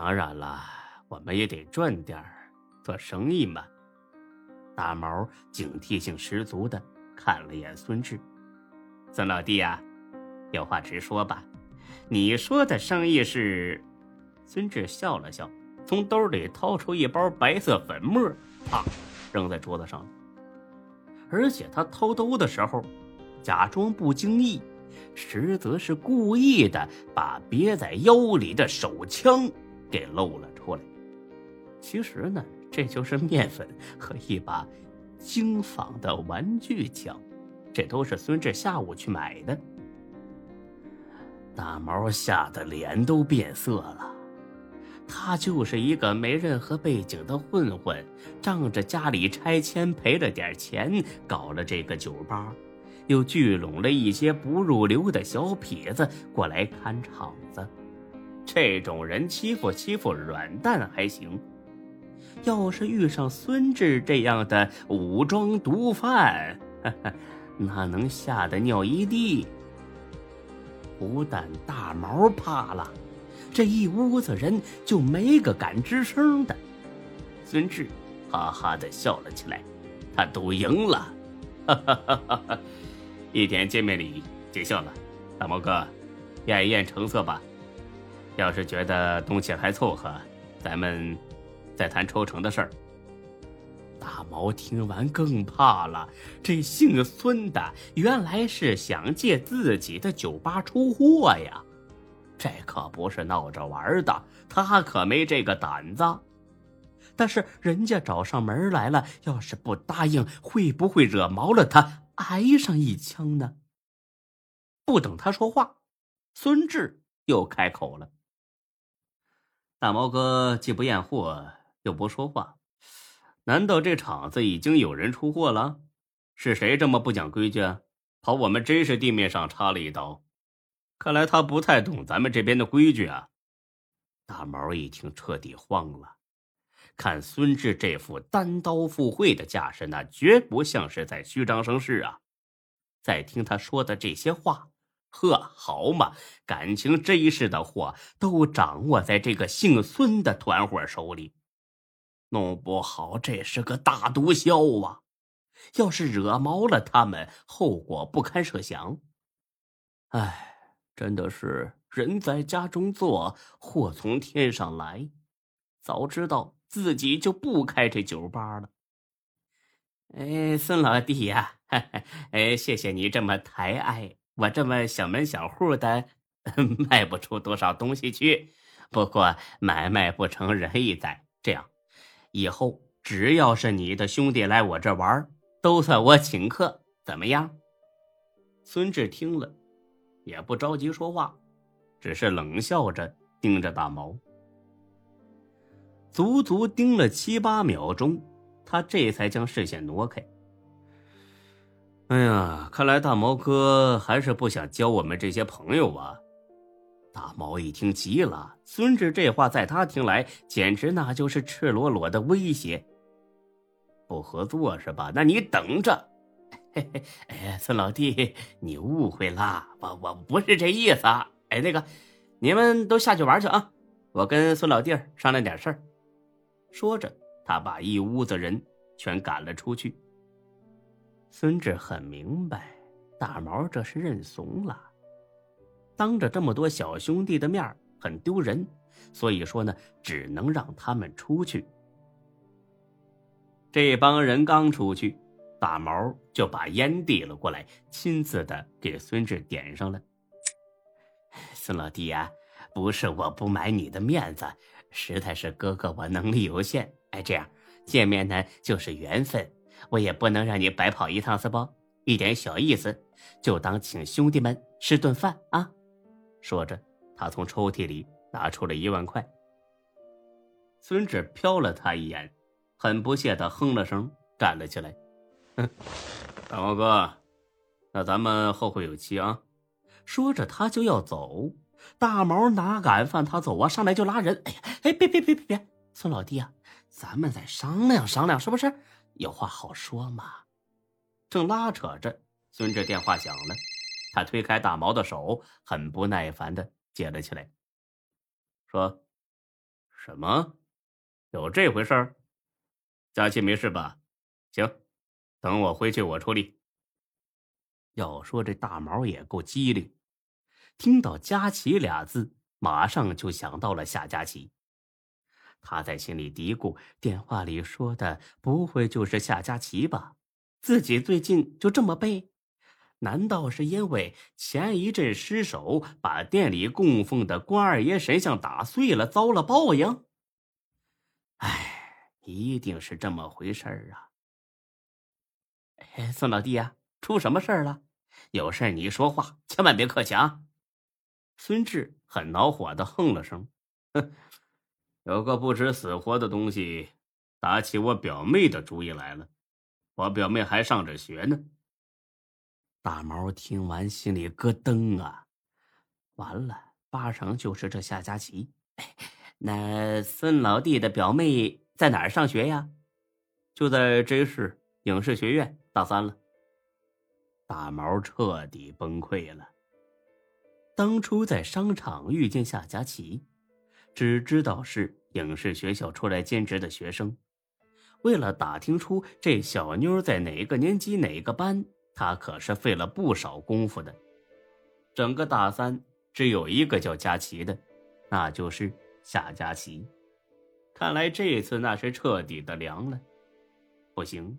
当然了，我们也得赚点儿，做生意嘛。大毛警惕性十足的看了眼孙志，孙老弟呀，有话直说吧。你说的生意是？孙志笑了笑，从兜里掏出一包白色粉末，啪，扔在桌子上。而且他掏兜的时候，假装不经意，实则是故意的把别在腰里的手枪给露了出来。其实呢。这就是面粉和一把精仿的玩具枪，这都是孙志下午去买的。大毛吓得脸都变色了，他就是一个没任何背景的混混，仗着家里拆迁赔了点钱，搞了这个酒吧，又聚拢了一些不入流的小痞子过来看场子。这种人欺负欺负软蛋还行。要是遇上孙志这样的武装毒贩，那能吓得尿一地。不但大毛怕了，这一屋子人就没个敢吱声的。孙志哈哈的笑了起来，他赌赢了，哈哈哈哈哈！一点见面礼见笑了，大毛哥，验一验成色吧。要是觉得东西还凑合，咱们。再谈抽成的事儿。大毛听完更怕了，这姓孙的原来是想借自己的酒吧出货呀，这可不是闹着玩的，他可没这个胆子。但是人家找上门来了，要是不答应，会不会惹毛了他，挨上一枪呢？不等他说话，孙志又开口了：“大毛哥既不验货。”又不说话，难道这厂子已经有人出货了？是谁这么不讲规矩啊，跑我们真实地面上插了一刀？看来他不太懂咱们这边的规矩啊！大毛一听，彻底慌了。看孙志这副单刀赴会的架势，那绝不像是在虚张声势啊！再听他说的这些话，呵，好嘛，感情这一世的货都掌握在这个姓孙的团伙手里。弄不好这是个大毒枭啊！要是惹毛了他们，后果不堪设想。哎，真的是人在家中坐，祸从天上来。早知道自己就不开这酒吧了。哎，孙老弟呀，哎，谢谢你这么抬爱我，这么小门小户的，卖不出多少东西去。不过买卖不成仁义在，这样。以后只要是你的兄弟来我这玩，都算我请客，怎么样？孙志听了，也不着急说话，只是冷笑着盯着大毛。足足盯了七八秒钟，他这才将视线挪开。哎呀，看来大毛哥还是不想交我们这些朋友啊。大毛一听急了，孙志这话在他听来简直那就是赤裸裸的威胁。不合作是吧？那你等着！嘿嘿，哎，孙老弟，你误会啦，我我不是这意思。啊哎，那个，你们都下去玩去啊，我跟孙老弟商量点事儿。说着，他把一屋子人全赶了出去。孙志很明白，大毛这是认怂了。当着这么多小兄弟的面很丢人，所以说呢，只能让他们出去。这帮人刚出去，大毛就把烟递了过来，亲自的给孙志点上了。孙老弟呀，不是我不买你的面子，实在是哥哥我能力有限。哎，这样见面呢就是缘分，我也不能让你白跑一趟，是不？一点小意思，就当请兄弟们吃顿饭啊。说着，他从抽屉里拿出了一万块。孙志瞟了他一眼，很不屑的哼了声，站了起来：“哼，大毛哥，那咱们后会有期啊！”说着，他就要走。大毛哪敢放他走啊？上来就拉人：“哎呀，哎，别别别别别，孙老弟啊，咱们再商量商量，是不是？有话好说嘛。”正拉扯着，孙志电话响了。他推开大毛的手，很不耐烦的接了起来，说：“什么？有这回事儿？佳琪没事吧？行，等我回去我处理。要说这大毛也够机灵，听到“佳琪”俩字，马上就想到了夏佳琪。他在心里嘀咕：电话里说的不会就是夏佳琪吧？自己最近就这么背？难道是因为前一阵失手把店里供奉的关二爷神像打碎了，遭了报应？哎，一定是这么回事儿啊！哎，孙老弟呀，出什么事儿了？有事你说话，千万别客气啊！孙志很恼火的哼了声，哼，有个不知死活的东西打起我表妹的主意来了。我表妹还上着学呢。大毛听完，心里咯噔啊！完了，八成就是这夏佳琪。那孙老弟的表妹在哪儿上学呀？就在 J 市影视学院大三了。大毛彻底崩溃了。当初在商场遇见夏佳琪，只知道是影视学校出来兼职的学生。为了打听出这小妞在哪个年级哪个班。他可是费了不少功夫的，整个大三只有一个叫佳琪的，那就是夏佳琪。看来这次那是彻底的凉了，不行，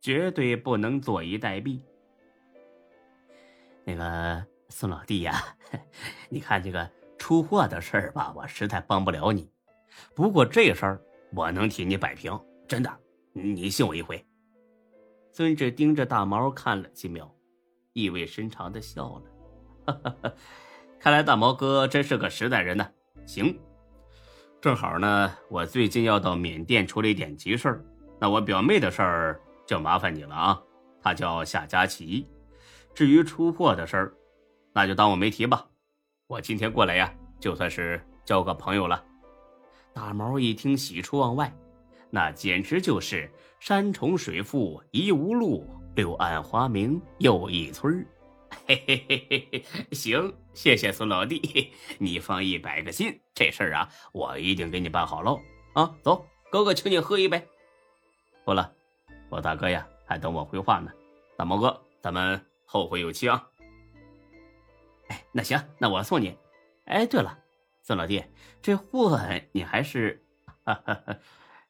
绝对不能坐以待毙。那个孙老弟呀，你看这个出货的事儿吧，我实在帮不了你。不过这事儿我能替你摆平，真的，你信我一回。孙志盯着大毛看了几秒，意味深长的笑了。哈哈，看来大毛哥真是个实在人呢。行，正好呢，我最近要到缅甸处理点急事儿，那我表妹的事儿就麻烦你了啊。她叫夏佳琪。至于出货的事儿，那就当我没提吧。我今天过来呀，就算是交个朋友了。大毛一听，喜出望外。那简直就是山重水复疑无路，柳暗花明又一村嘿嘿嘿嘿嘿，行，谢谢孙老弟，你放一百个心，这事儿啊，我一定给你办好喽。啊，走，哥哥请你喝一杯。不了，我大哥呀，还等我回话呢。大毛哥，咱们后会有期啊。哎，那行，那我送你。哎，对了，孙老弟，这货 你还是……哈哈哈。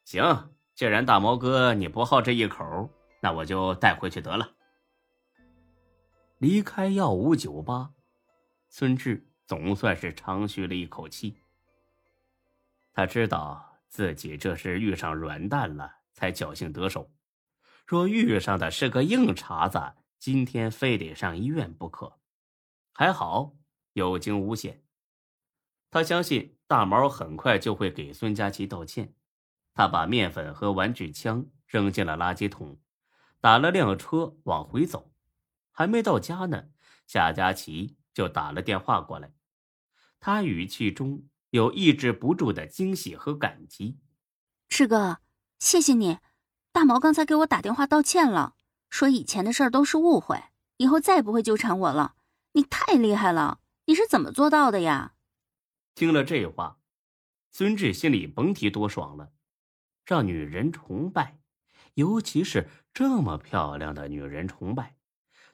行，既然大毛哥你不好这一口，那我就带回去得了。离开耀武酒吧，孙志总算是长吁了一口气。他知道自己这是遇上软蛋了，才侥幸得手。若遇上的是个硬茬子，今天非得上医院不可。还好有惊无险，他相信大毛很快就会给孙佳琪道歉。他把面粉和玩具枪扔进了垃圾桶，打了辆车往回走。还没到家呢，夏佳琪就打了电话过来。他语气中有抑制不住的惊喜和感激：“志哥，谢谢你。大毛刚才给我打电话道歉了，说以前的事都是误会，以后再也不会纠缠我了。你太厉害了，你是怎么做到的呀？”听了这话，孙志心里甭提多爽了。让女人崇拜，尤其是这么漂亮的女人崇拜，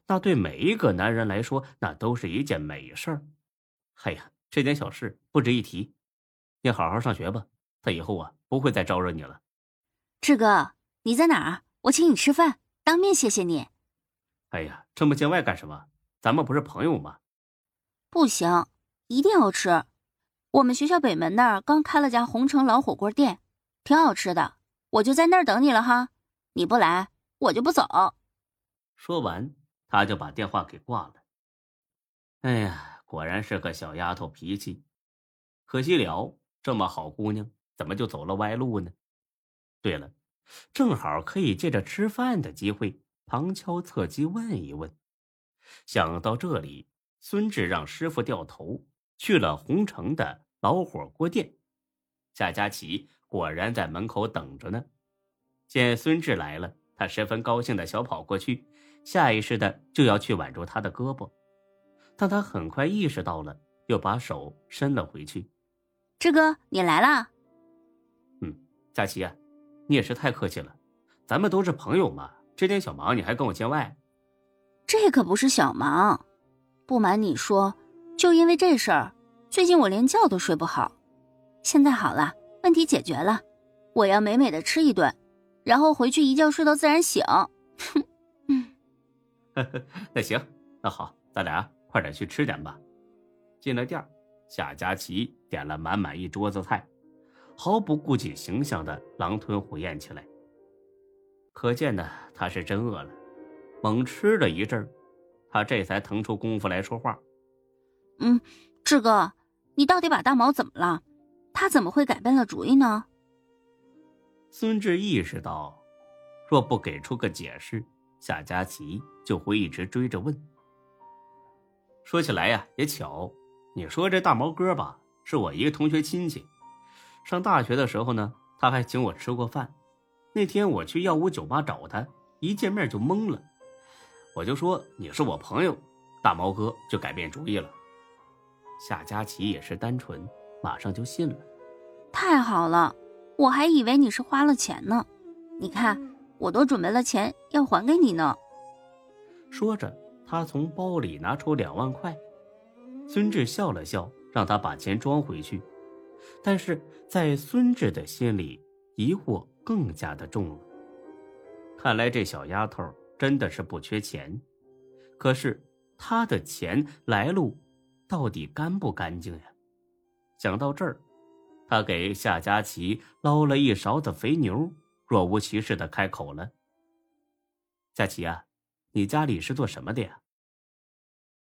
那对每一个男人来说，那都是一件美事儿。哎呀，这点小事不值一提。你好好上学吧，他以后啊不会再招惹你了。志哥，你在哪儿？我请你吃饭，当面谢谢你。哎呀，这么见外干什么？咱们不是朋友吗？不行，一定要吃。我们学校北门那儿刚开了家红城老火锅店。挺好吃的，我就在那儿等你了哈。你不来，我就不走。说完，他就把电话给挂了。哎呀，果然是个小丫头脾气，可惜了，这么好姑娘怎么就走了歪路呢？对了，正好可以借着吃饭的机会旁敲侧击问一问。想到这里，孙志让师傅掉头去了红城的老火锅店。夏佳琪。果然在门口等着呢。见孙志来了，他十分高兴的小跑过去，下意识的就要去挽住他的胳膊，但他很快意识到了，又把手伸了回去。志哥，你来啦！嗯佳琪啊，你也是太客气了，咱们都是朋友嘛，这点小忙你还跟我见外？这可不是小忙，不瞒你说，就因为这事儿，最近我连觉都睡不好。现在好了，问题解决了，我要美美的吃一顿，然后回去一觉睡到自然醒。哼，嗯，那行，那好，咱俩快点去吃点吧。进了店，夏佳琪点了满满一桌子菜，毫不顾及形象的狼吞虎咽起来。可见呢，他是真饿了，猛吃了一阵儿他这才腾出功夫来说话。嗯，志哥，你到底把大毛怎么了？他怎么会改变了主意呢？孙志意识到，若不给出个解释，夏佳琪就会一直追着问。说起来呀，也巧。你说这大毛哥吧，是我一个同学亲戚。上大学的时候呢，他还请我吃过饭。那天我去药屋酒吧找他，一见面就懵了。我就说你是我朋友，大毛哥就改变主意了。夏佳琪也是单纯，马上就信了。太好了，我还以为你是花了钱呢。你看，我都准备了钱要还给你呢。说着，他从包里拿出两万块。孙志笑了笑，让他把钱装回去。但是在孙志的心里，疑惑更加的重了。看来这小丫头真的是不缺钱，可是她的钱来路到底干不干净呀？想到这儿，他给夏佳琪捞了一勺子肥牛，若无其事的开口了：“佳琪啊，你家里是做什么的呀？”